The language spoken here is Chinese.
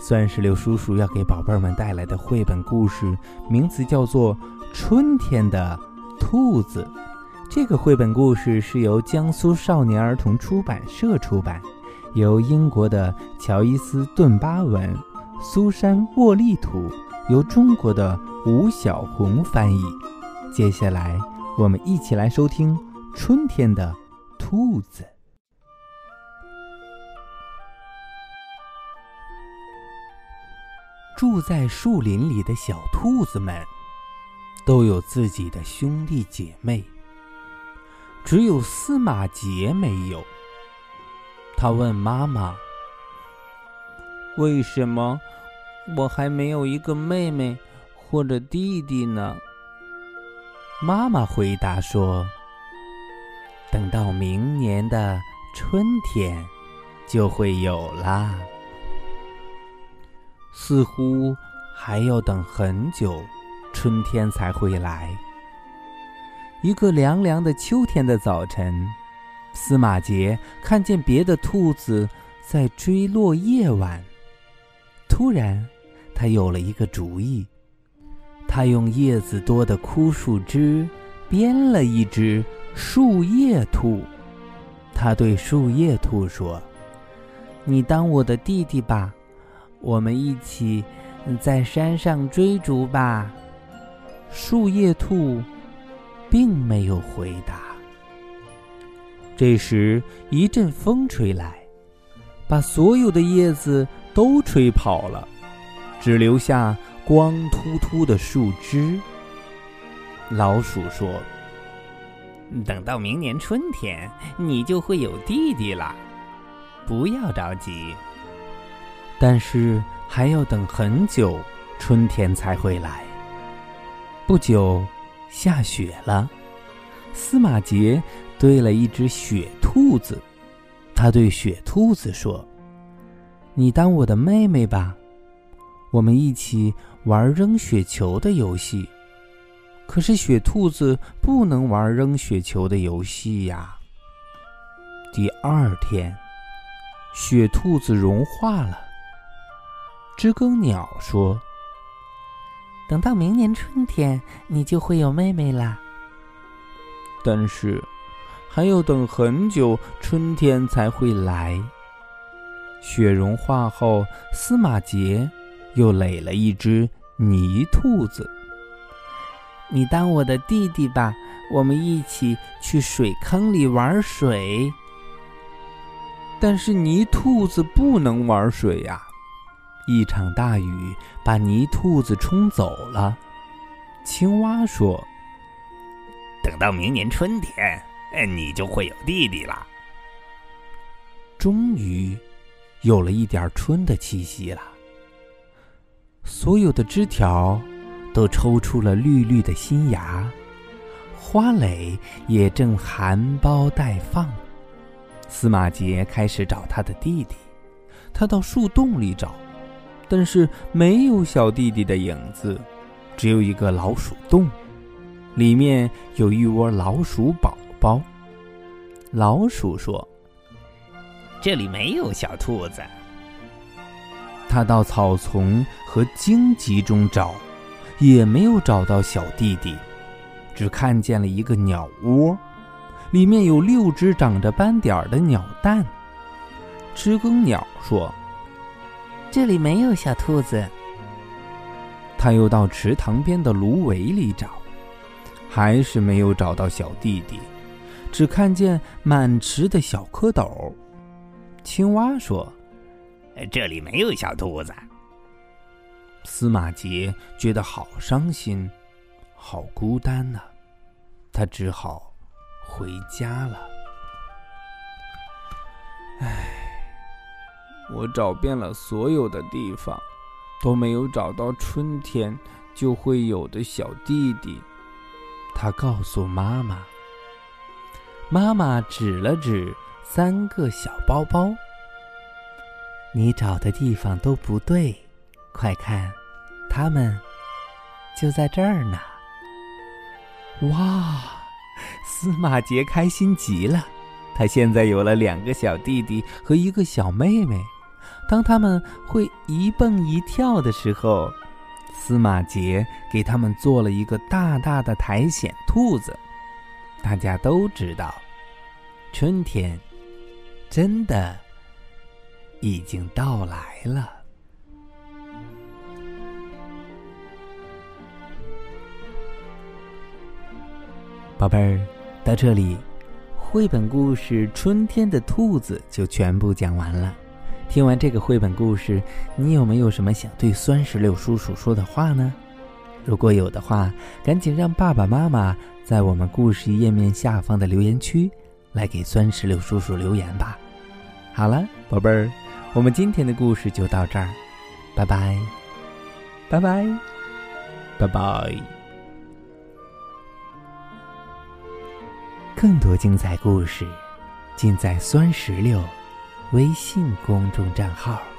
酸石榴叔叔要给宝贝们带来的绘本故事名字叫做《春天的兔子》。这个绘本故事是由江苏少年儿童出版社出版，由英国的乔伊斯·顿巴文、苏珊·沃利图，由中国的吴小红翻译。接下来，我们一起来收听《春天的兔子》。住在树林里的小兔子们，都有自己的兄弟姐妹，只有司马杰没有。他问妈妈：“为什么我还没有一个妹妹或者弟弟呢？”妈妈回答说：“等到明年的春天，就会有啦。似乎还要等很久，春天才会来。”一个凉凉的秋天的早晨，司马杰看见别的兔子在追落叶晚，突然，他有了一个主意。他用叶子多的枯树枝编了一只树叶兔。他对树叶兔说：“你当我的弟弟吧，我们一起在山上追逐吧。”树叶兔并没有回答。这时，一阵风吹来，把所有的叶子都吹跑了，只留下。光秃秃的树枝。老鼠说：“等到明年春天，你就会有弟弟了，不要着急。但是还要等很久，春天才会来。”不久，下雪了。司马杰堆了一只雪兔子，他对雪兔子说：“你当我的妹妹吧。”我们一起玩扔雪球的游戏，可是雪兔子不能玩扔雪球的游戏呀。第二天，雪兔子融化了。知更鸟说：“等到明年春天，你就会有妹妹啦。”但是，还要等很久，春天才会来。雪融化后，司马杰。又垒了一只泥兔子。你当我的弟弟吧，我们一起去水坑里玩水。但是泥兔子不能玩水呀，一场大雨把泥兔子冲走了。青蛙说：“等到明年春天，你就会有弟弟了。”终于，有了一点春的气息了。所有的枝条都抽出了绿绿的新芽，花蕾也正含苞待放。司马杰开始找他的弟弟，他到树洞里找，但是没有小弟弟的影子，只有一个老鼠洞，里面有一窝老鼠宝宝。老鼠说：“这里没有小兔子。”他到草丛和荆棘中找，也没有找到小弟弟，只看见了一个鸟窝，里面有六只长着斑点的鸟蛋。知更鸟说：“这里没有小兔子。”他又到池塘边的芦苇里找，还是没有找到小弟弟，只看见满池的小蝌蚪。青蛙说。这里没有小兔子。司马杰觉得好伤心，好孤单呐，他只好回家了。我找遍了所有的地方，都没有找到春天就会有的小弟弟。他告诉妈妈。妈妈指了指三个小包包。你找的地方都不对，快看，他们就在这儿呢。哇，司马杰开心极了，他现在有了两个小弟弟和一个小妹妹。当他们会一蹦一跳的时候，司马杰给他们做了一个大大的苔藓兔子。大家都知道，春天真的已经到来了。宝贝儿，到这里，绘本故事《春天的兔子》就全部讲完了。听完这个绘本故事，你有没有什么想对酸石榴叔叔说的话呢？如果有的话，赶紧让爸爸妈妈在我们故事页面下方的留言区来给酸石榴叔叔留言吧。好了，宝贝儿，我们今天的故事就到这儿，拜拜，拜拜，拜拜。更多精彩故事，尽在酸石榴微信公众账号。